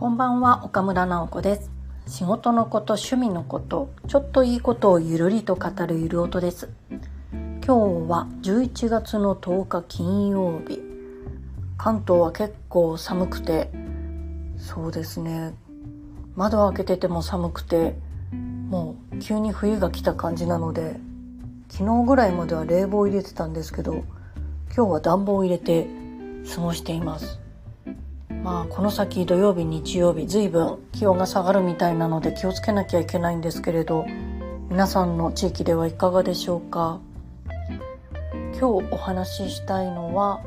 こんばんは岡村直子です。仕事のこと趣味のことちょっといいことをゆるりと語るゆる音です。今日は11月の10日金曜日。関東は結構寒くてそうですね。窓開けてても寒くてもう急に冬が来た感じなので昨日ぐらいまでは冷房入れてたんですけど今日は暖房を入れて過ごしています。まあこの先土曜日日曜日随分気温が下がるみたいなので気をつけなきゃいけないんですけれど皆さんの地域ではいかがでしょうか？今日お話ししたいのは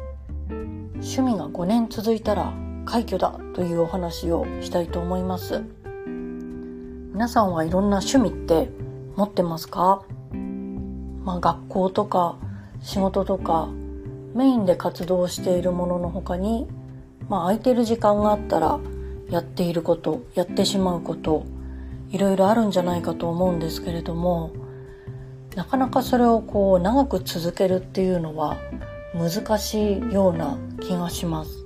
趣味が5年続いたら快挙だというお話をしたいと思います。皆さんはいろんな趣味って持ってますか？まあ学校とか仕事とかメインで活動しているものの他にまあ、空いてる時間があったらやっていることやってしまうこといろいろあるんじゃないかと思うんですけれどもなかなかそれをこう長く続けるっていうのは難しいような気がします。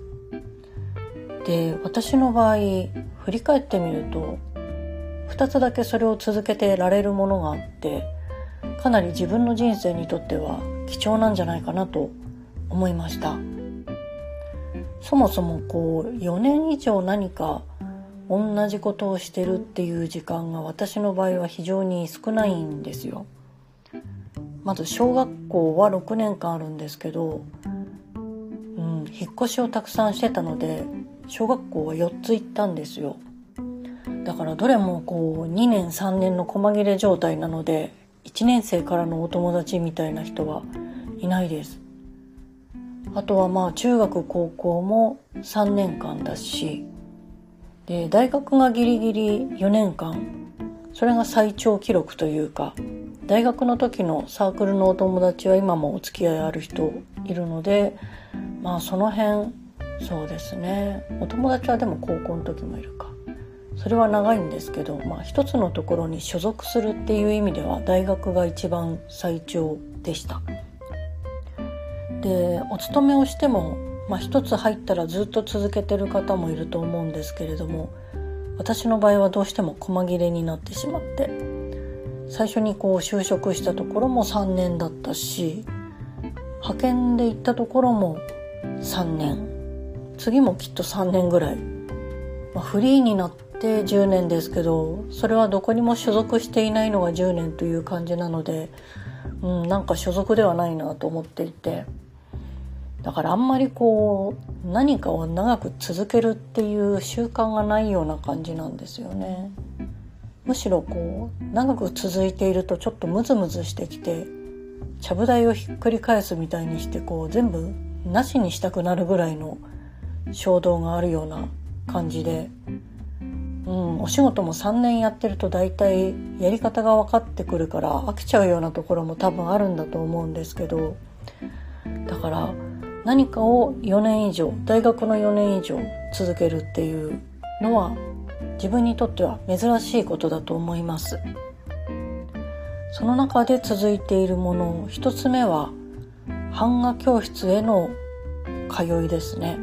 で私の場合振り返ってみると2つだけそれを続けてられるものがあってかなり自分の人生にとっては貴重なんじゃないかなと思いました。そもそもこう4年以上何か同じことをしてるっていう時間が私の場合は非常に少ないんですよ。まず小学校は6年間あるんですけど、うん、引っ越しをたくさんしてたので小学校は4つ行ったんですよ。だからどれもこう2年3年の細切れ状態なので1年生からのお友達みたいな人はいないです。あとはまあ中学高校も3年間だしで大学がギリギリ4年間それが最長記録というか大学の時のサークルのお友達は今もお付き合いある人いるのでまあその辺そうですねお友達はでも高校の時もいるかそれは長いんですけど、まあ、一つのところに所属するっていう意味では大学が一番最長でした。でお勤めをしても、まあ、一つ入ったらずっと続けてる方もいると思うんですけれども私の場合はどうしても細切れになってしまって最初にこう就職したところも3年だったし派遣で行ったところも3年次もきっと3年ぐらい、まあ、フリーになって10年ですけどそれはどこにも所属していないのが10年という感じなので、うん、なんか所属ではないなと思っていて。だからあんまりこう何かを長く続けるっていう習慣がないような感じなんですよね。むしろこう長く続いているとちょっとムズムズしてきてちゃぶ台をひっくり返すみたいにしてこう全部なしにしたくなるぐらいの衝動があるような感じで、うん、お仕事も3年やってると大体やり方が分かってくるから飽きちゃうようなところも多分あるんだと思うんですけどだから何かを4年以上大学の4年以上続けるっていうのは自分にとっては珍しいことだと思います。その中で続いているもの一つ目は版画教室への通いですね。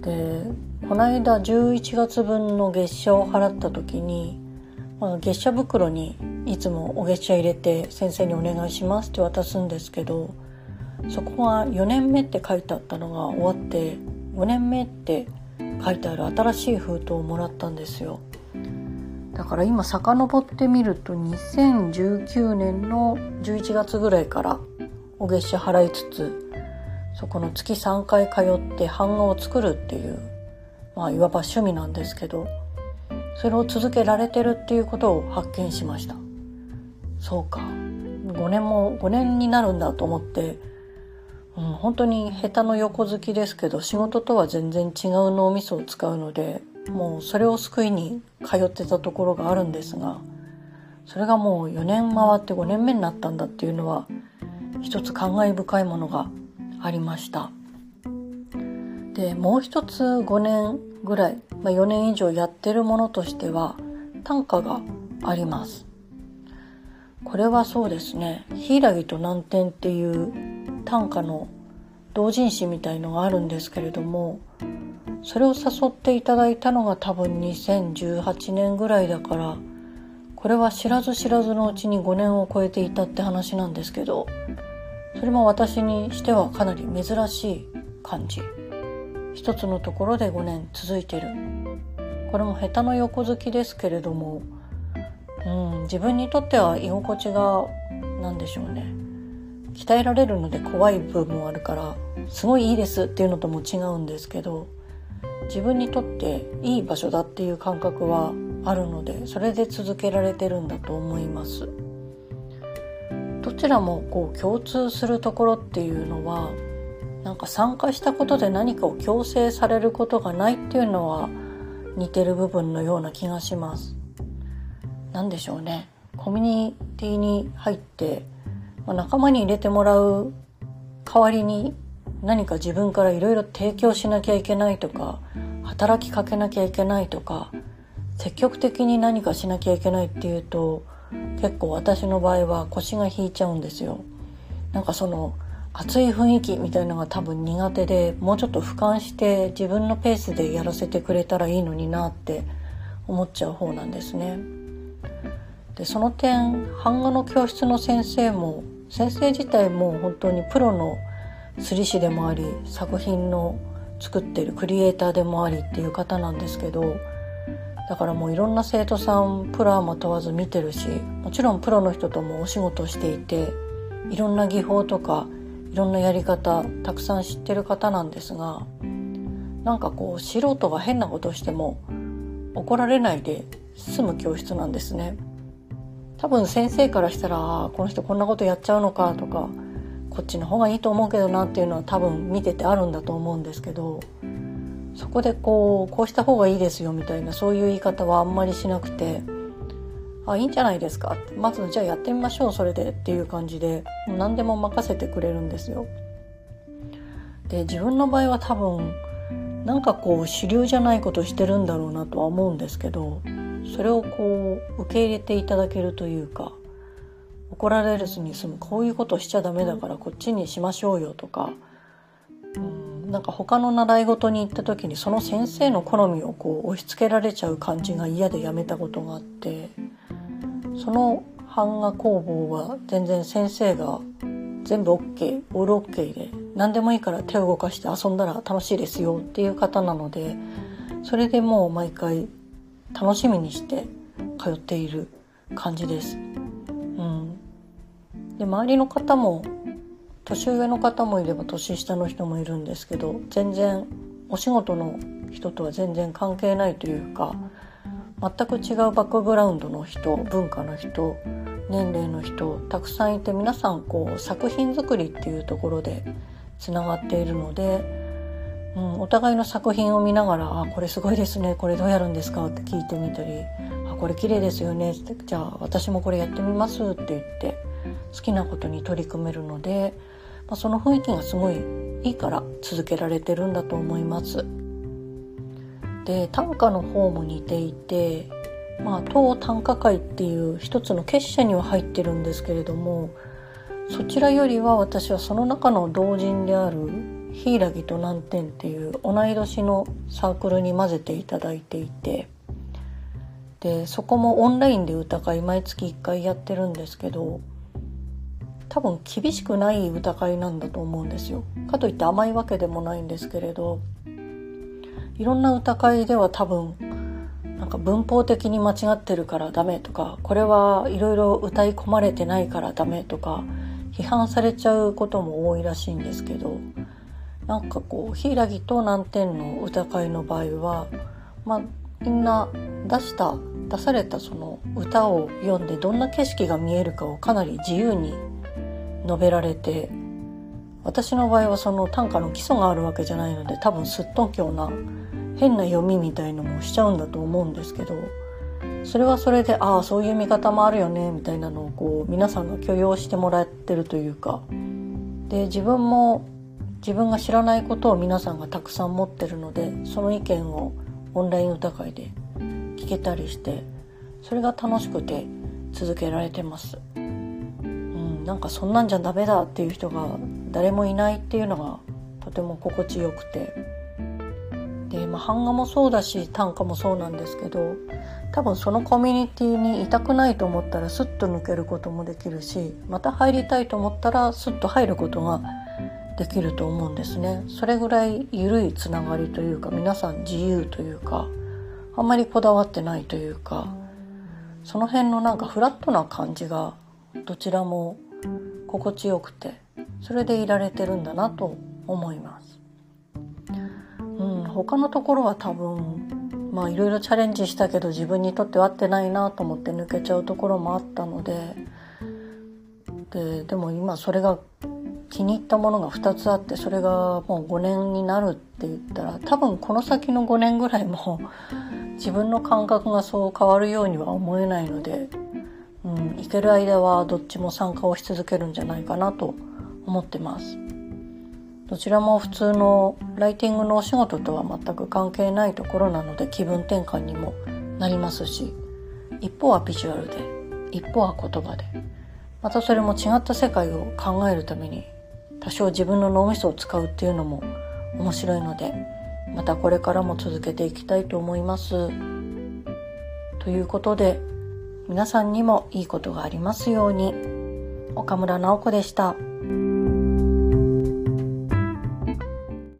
でこの間11月分の月謝を払った時に、まあ、月謝袋にいつもお月謝入れて先生にお願いしますって渡すんですけどそこが4年目って書いてあったのが終わって5年目って書いてある新しい封筒をもらったんですよ。だから今遡ってみると2019年の11月ぐらいからお月謝払いつつそこの月3回通って版画を作るっていうまあいわば趣味なんですけどそれを続けられてるっていうことを発見しました。そうか。5年も5年になるんだと思ってうん、本当に下手の横好きですけど仕事とは全然違う脳みそを使うのでもうそれを救いに通ってたところがあるんですがそれがもう4年回って5年目になったんだっていうのは一つ感慨深いものがありました。でもう一つ5年ぐらい、まあ、4年以上やってるものとしては短歌があります。これはそうですね「柊と南天」っていう短歌の同人誌みたいのがあるんですけれどもそれを誘っていただいたのが多分2018年ぐらいだからこれは知らず知らずのうちに5年を超えていたって話なんですけどそれも私にしてはかなり珍しい感じ。一つのところで5年続いてる。これも下手の横好きですけれども、うん、自分にとっては居心地が何でしょうね。鍛えられるので怖い部分もあるからすごいいいですっていうのとも違うんですけど自分にとっていい場所だっていう感覚はあるのでそれで続けられてるんだと思います。どちらもこう共通するところっていうのはなんか参加したことで何かを強制されることがないっていうのは似てる部分のような気がします。何でしょうね。コミュニティに入って仲間に入れてもらう代わりに何か自分からいろいろ提供しなきゃいけないとか働きかけなきゃいけないとか積極的に何かしなきゃいけないっていうと結構私の場合は腰が引いちゃうんですよ。なんかその熱い雰囲気みたいのが多分苦手でもうちょっと俯瞰して自分のペースでやらせてくれたらいいのになって思っちゃう方なんですね。でその点版画の教室の先生も先生自体も本当にプロの釣り師でもあり作品の作ってるクリエイターでもありっていう方なんですけどだからもういろんな生徒さんプロアマ問わず見てるしもちろんプロの人ともお仕事していていろんな技法とかいろんなやり方たくさん知ってる方なんですがなんかこう素人が変なことしても怒られないで済む教室なんですね。多分先生からしたらこの人こんなことやっちゃうのかとかこっちの方がいいと思うけどなっていうのは多分見ててあるんだと思うんですけどそこでこうこうした方がいいですよみたいなそういう言い方はあんまりしなくてあいいんじゃないですか？まずじゃあやってみましょうそれでっていう感じで何でも任せてくれるんですよ。で自分の場合は多分なんかこう主流じゃないことしてるんだろうなとは思うんですけどそれをこう受け入れていただけるというか怒られずに済むこういうことしちゃダメだからこっちにしましょうよとかうんなんか他の習い事に行った時にその先生の好みをこう押し付けられちゃう感じが嫌でやめたことがあってその版画工房は全然先生が全部 OK オール OK で何でもいいから手を動かして遊んだら楽しいですよっていう方なのでそれでもう毎回楽しみにして通っている感じです。うん、で周りの方も年上の方もいれば年下の人もいるんですけど全然お仕事の人とは全然関係ないというか全く違うバックグラウンドの人文化の人年齢の人たくさんいて皆さんこう作品作りっていうところでつながっているのでうん、お互いの作品を見ながら「あこれすごいですねこれどうやるんですか?」って聞いてみたり「あこれ綺麗ですよね」って「じゃあ私もこれやってみます」って言って好きなことに取り組めるので、まあ、その雰囲気がすごいいいから続けられてるんだと思います。で短歌の方も似ていてまあ当短歌会っていう一つの結社には入ってるんですけれどもそちらよりは私はその中の同人である柊と南天っていう同い年のサークルに混ぜていただいていてでそこもオンラインで歌会毎月1回やってるんですけど多分厳しくない歌会なんだと思うんですよ。かといって甘いわけでもないんですけれどいろんな歌会では多分なんか文法的に間違ってるからダメとかこれはいろいろ歌い込まれてないからダメとか批判されちゃうことも多いらしいんですけどなんかこう柊と南天の歌会の場合は、まあ、みんな出した出されたその歌を読んでどんな景色が見えるかをかなり自由に述べられて私の場合はその短歌の基礎があるわけじゃないので多分すっとんきょうな変な読みみたいのもしちゃうんだと思うんですけどそれはそれでああそういう見方もあるよねみたいなのをこう皆さんが許容してもらってるというか。で自分も自分が知らないことを皆さんがたくさん持ってるのでその意見をオンライン歌会で聞けたりしてそれが楽しくて続けられてます。うん、なんかそんなんじゃダメだっていう人が誰もいないっていうのがとても心地よくてで、まあ、版画もそうだし短歌もそうなんですけど多分そのコミュニティにいたくないと思ったらスッと抜けることもできるしまた入りたいと思ったらスッと入ることができると思うんですねそれぐらい緩いつながりというか皆さん自由というかあんまりこだわってないというかその辺のなんかフラットな感じがどちらも心地よくてそれでいられてるんだなと思います。うん、他のところは多分まあいろいろチャレンジしたけど自分にとって合ってないなと思って抜けちゃうところもあったのでででも今それが気に入ったものが2つあってそれがもう5年になるって言ったら多分この先の5年ぐらいも 自分の感覚がそう変わるようには思えないので、うん、行ける間はどっちも参加をし続けるんじゃないかなと思ってます。どちらも普通のライティングのお仕事とは全く関係ないところなので気分転換にもなりますし一方はビジュアルで一方は言葉でまたそれも違った世界を考えるために多少自分の脳みそを使うっていうのも面白いのでまたこれからも続けていきたいと思います。ということで皆さんにもいいことがありますように岡村直子でした。